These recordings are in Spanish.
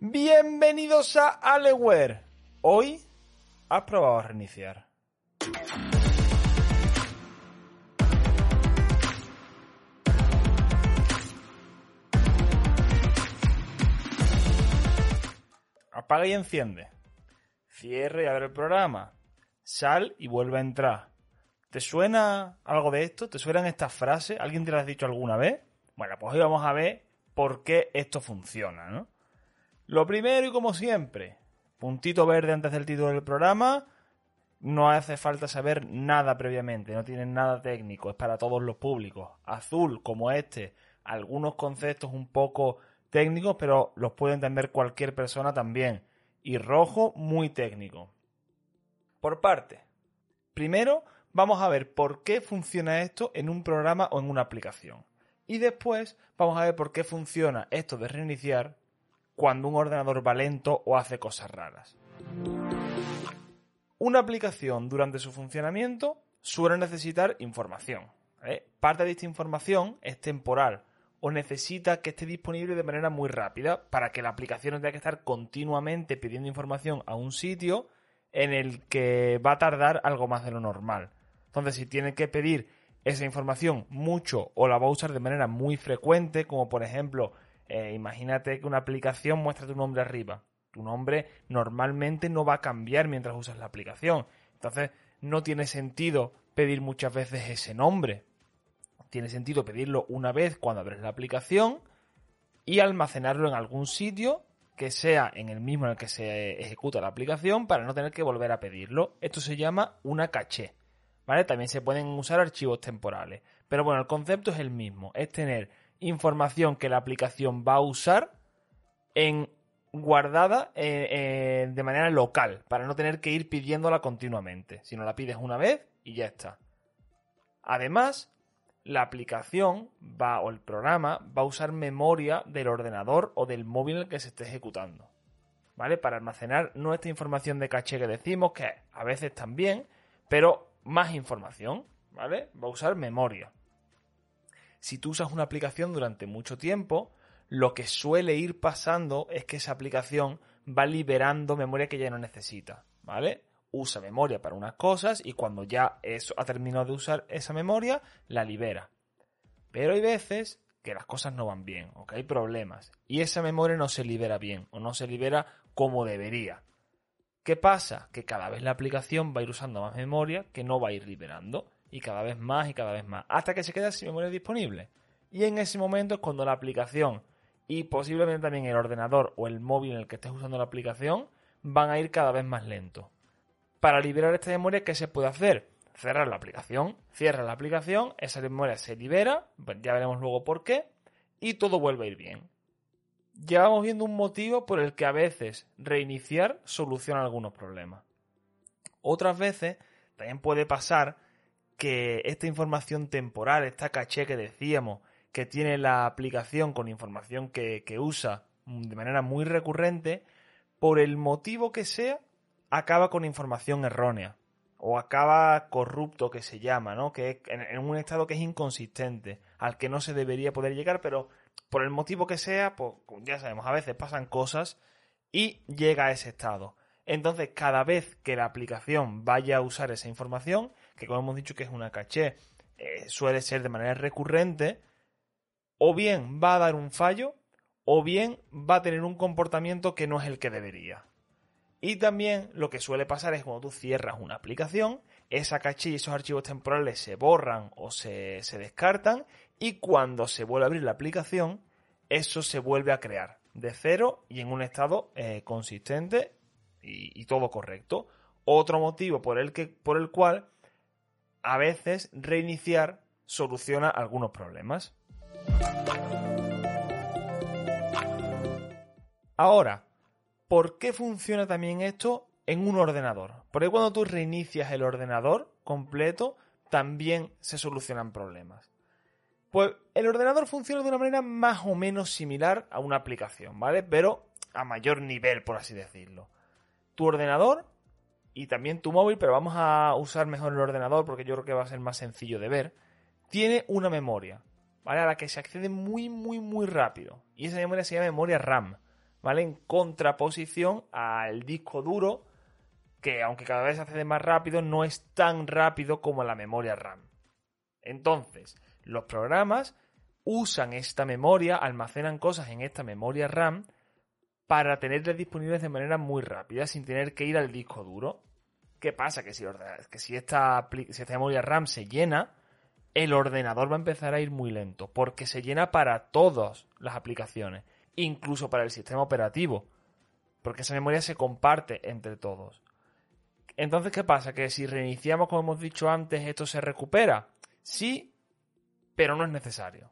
Bienvenidos a Aleware. Hoy has probado a reiniciar. Apaga y enciende. Cierre y abre el programa. Sal y vuelve a entrar. ¿Te suena algo de esto? ¿Te suenan estas frases? ¿Alguien te las ha dicho alguna vez? Bueno, pues hoy vamos a ver por qué esto funciona, ¿no? Lo primero y como siempre, puntito verde antes del título del programa. No hace falta saber nada previamente, no tiene nada técnico, es para todos los públicos. Azul, como este, algunos conceptos un poco técnicos, pero los puede entender cualquier persona también. Y rojo, muy técnico. Por parte. Primero, vamos a ver por qué funciona esto en un programa o en una aplicación. Y después vamos a ver por qué funciona esto de reiniciar cuando un ordenador va lento o hace cosas raras. Una aplicación durante su funcionamiento suele necesitar información. Parte de esta información es temporal o necesita que esté disponible de manera muy rápida para que la aplicación no tenga que estar continuamente pidiendo información a un sitio en el que va a tardar algo más de lo normal. Entonces, si tiene que pedir esa información mucho o la va a usar de manera muy frecuente, como por ejemplo, eh, imagínate que una aplicación muestra tu nombre arriba. Tu nombre normalmente no va a cambiar mientras usas la aplicación. Entonces, no tiene sentido pedir muchas veces ese nombre. Tiene sentido pedirlo una vez cuando abres la aplicación y almacenarlo en algún sitio que sea en el mismo en el que se ejecuta la aplicación para no tener que volver a pedirlo. Esto se llama una caché. ¿Vale? También se pueden usar archivos temporales. Pero bueno, el concepto es el mismo. Es tener información que la aplicación va a usar en guardada eh, eh, de manera local, para no tener que ir pidiéndola continuamente. Si no la pides una vez y ya está. Además, la aplicación va o el programa va a usar memoria del ordenador o del móvil en el que se esté ejecutando. ¿Vale? Para almacenar nuestra información de caché que decimos, que a veces también, pero más información, ¿vale? Va a usar memoria. Si tú usas una aplicación durante mucho tiempo, lo que suele ir pasando es que esa aplicación va liberando memoria que ya no necesita, ¿vale? Usa memoria para unas cosas y cuando ya eso ha terminado de usar esa memoria, la libera. Pero hay veces que las cosas no van bien o que hay problemas y esa memoria no se libera bien o no se libera como debería. ¿Qué pasa? Que cada vez la aplicación va a ir usando más memoria que no va a ir liberando y cada vez más y cada vez más hasta que se queda sin memoria disponible. Y en ese momento es cuando la aplicación y posiblemente también el ordenador o el móvil en el que estés usando la aplicación van a ir cada vez más lento. Para liberar esta memoria, ¿qué se puede hacer? cerrar la aplicación, cierra la aplicación, esa memoria se libera, pues ya veremos luego por qué, y todo vuelve a ir bien. Ya vamos viendo un motivo por el que a veces reiniciar soluciona algunos problemas. Otras veces también puede pasar que esta información temporal, esta caché que decíamos, que tiene la aplicación con información que, que usa de manera muy recurrente, por el motivo que sea, acaba con información errónea o acaba corrupto que se llama, ¿no? Que es en, un estado que es inconsistente, al que no se debería poder llegar, pero por el motivo que sea, pues ya sabemos, a veces pasan cosas y llega a ese estado. Entonces, cada vez que la aplicación vaya a usar esa información, que como hemos dicho que es una caché, eh, suele ser de manera recurrente, o bien va a dar un fallo, o bien va a tener un comportamiento que no es el que debería. Y también lo que suele pasar es cuando tú cierras una aplicación, esa caché y esos archivos temporales se borran o se, descartan y cuando se vuelve a abrir la aplicación, eso se vuelve a crear de cero y en un estado eh, consistente y, todo correcto. Otro motivo por el, que, por el cual a veces reiniciar soluciona algunos problemas. Ahora, ¿por qué funciona también esto en un ordenador? Porque cuando tú reinicias el ordenador completo, también se solucionan problemas. Pues el ordenador funciona de una manera más o menos similar a una aplicación, ¿vale? Pero a mayor nivel, por así decirlo. Tu ordenador y también tu móvil, pero vamos a usar mejor el ordenador porque yo creo que va a ser más sencillo de ver, tiene una memoria, ¿vale? A la que se accede muy, muy, muy rápido. Y esa memoria se llama memoria RAM, ¿vale? En contraposición al disco duro, que aunque cada vez se accede más rápido, no es tan rápido como la memoria RAM. Entonces, los programas usan esta memoria, almacenan cosas en esta memoria RAM para tenerlas disponibles de manera muy rápida, sin tener que ir al disco duro. ¿Qué pasa? Que si, que si esta memoria RAM se llena, el ordenador va a empezar a ir muy lento, porque se llena para todas las aplicaciones, incluso para el sistema operativo, porque esa memoria se comparte entre todos. Entonces, ¿qué pasa? Que si reiniciamos, como hemos dicho antes, esto se recupera. Sí, pero no es necesario.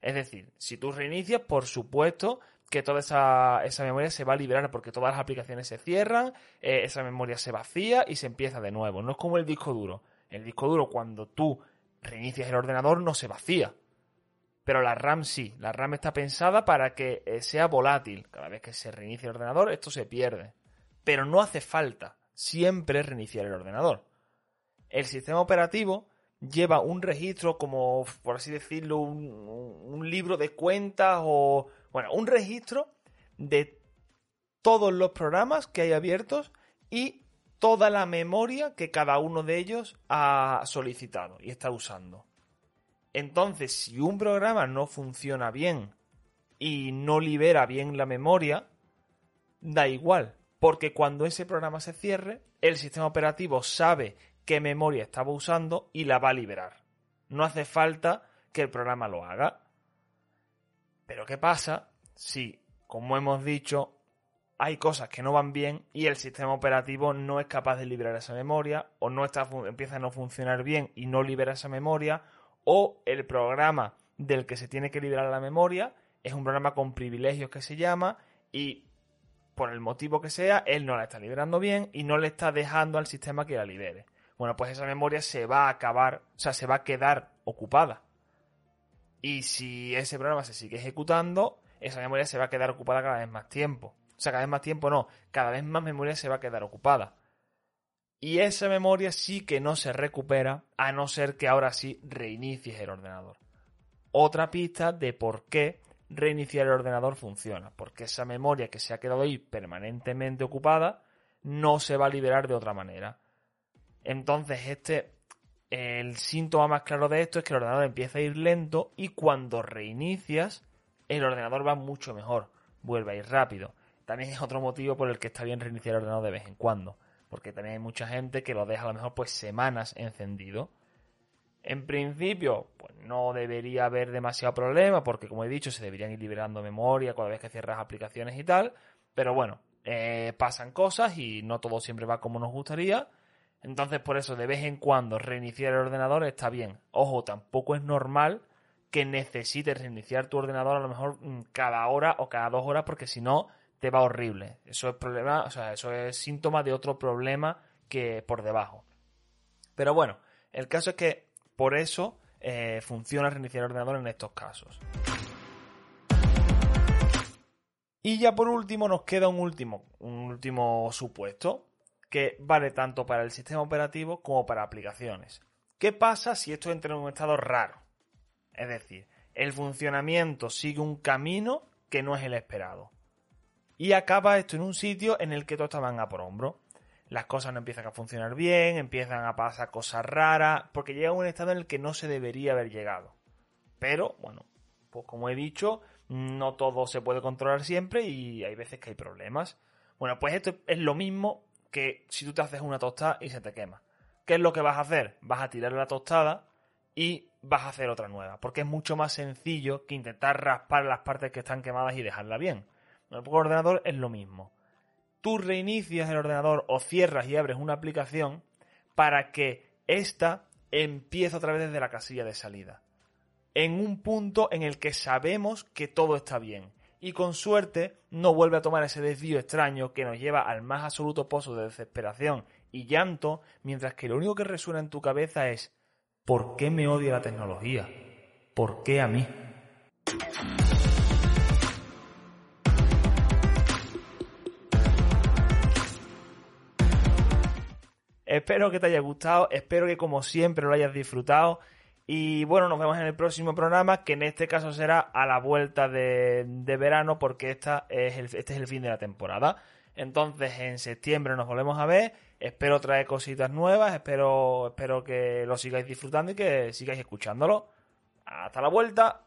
Es decir, si tú reinicias, por supuesto que toda esa, memoria se va a liberar porque todas las aplicaciones se cierran, eh, esa memoria se vacía y se empieza de nuevo. No es como el disco duro. El disco duro, cuando tú reinicias el ordenador, no se vacía. Pero la RAM sí. La RAM está pensada para que eh, sea volátil. Cada vez que se reinicia el ordenador, esto se pierde. Pero no hace falta siempre reiniciar el ordenador. El sistema operativo lleva un registro como, por así decirlo, un, libro de cuentas o, bueno, un registro de todos los programas que hay abiertos y toda la memoria que cada uno de ellos ha solicitado y está usando. Entonces, si un programa no funciona bien y no libera bien la memoria, da igual, porque cuando ese programa se cierre, el sistema operativo sabe qué memoria estaba usando y la va a liberar. No hace falta que el programa lo haga. Pero ¿qué pasa si, como hemos dicho, hay cosas que no van bien y el sistema operativo no es capaz de liberar esa memoria o no está, empieza a no funcionar bien y no libera esa memoria o el programa del que se tiene que liberar la memoria es un programa con privilegios que se llama y por el motivo que sea, él no la está liberando bien y no le está dejando al sistema que la libere bueno, pues esa memoria se va a acabar, o sea, se va a quedar ocupada. Y si ese programa se sigue ejecutando, esa memoria se va a quedar ocupada cada vez más tiempo. O sea, cada vez más tiempo no, cada vez más memoria se va a quedar ocupada. Y esa memoria sí que no se recupera, a no ser que ahora sí reinicies el ordenador. Otra pista de por qué reiniciar el ordenador funciona. Porque esa memoria que se ha quedado ahí permanentemente ocupada no se va a liberar de otra manera. Entonces, este, el síntoma más claro de esto es que el ordenador empieza a ir lento y cuando reinicias, el ordenador va mucho mejor, vuelve a ir rápido. También es otro motivo por el que está bien reiniciar el ordenador de vez en cuando, porque también hay mucha gente que lo deja a lo mejor pues semanas encendido. En principio, pues no debería haber demasiado problema, porque como he dicho, se deberían ir liberando memoria cada vez que cierras aplicaciones y tal. Pero bueno, eh, pasan cosas y no todo siempre va como nos gustaría. Entonces, por eso, de vez en cuando reiniciar el ordenador está bien. Ojo, tampoco es normal que necesites reiniciar tu ordenador a lo mejor mm, cada hora o cada dos horas, porque si no, te va horrible. Eso es problema, o sea, eso es síntoma de otro problema que por debajo. Pero bueno, el caso es que por eso eh, funciona reiniciar el ordenador en estos casos. Y ya por último nos queda un último, un último supuesto, que vale tanto para el sistema operativo como para aplicaciones. ¿Qué pasa si esto entra en un estado raro? Es decir, el funcionamiento sigue un camino que no es el esperado. Y acaba esto en un sitio en el que todo está manga por hombro. Las cosas no empiezan a funcionar bien, empiezan a pasar cosas raras, porque llega a un estado en el que no se debería haber llegado. Pero, bueno, pues como he dicho, no todo se puede controlar siempre y hay veces que hay problemas. Bueno, pues esto es lo mismo que si tú te haces una tostada y se te quema. ¿Qué es lo que vas a hacer? Vas a tirar la tostada y vas a hacer otra nueva, porque es mucho más sencillo que intentar raspar las partes que están quemadas y dejarla bien. El ordenador es lo mismo. Tú reinicias el ordenador o cierras y abres una aplicación para que ésta empiece otra vez desde la casilla de salida. En un punto en el que sabemos que todo está bien y con suerte no vuelve a tomar ese desvío extraño que nos lleva al más absoluto pozo de desesperación y llanto, mientras que lo único que resuena en tu cabeza es ¿por qué me odia la tecnología? ¿Por qué a mí? Espero que te haya gustado, espero que como siempre lo hayas disfrutado. Y bueno, nos vemos en el próximo programa, que en este caso será a la vuelta de, verano, porque esta es este es el fin de la temporada. Entonces, en septiembre nos volvemos a ver. Espero traer cositas nuevas, espero, espero que lo sigáis disfrutando y que sigáis escuchándolo. Hasta la vuelta.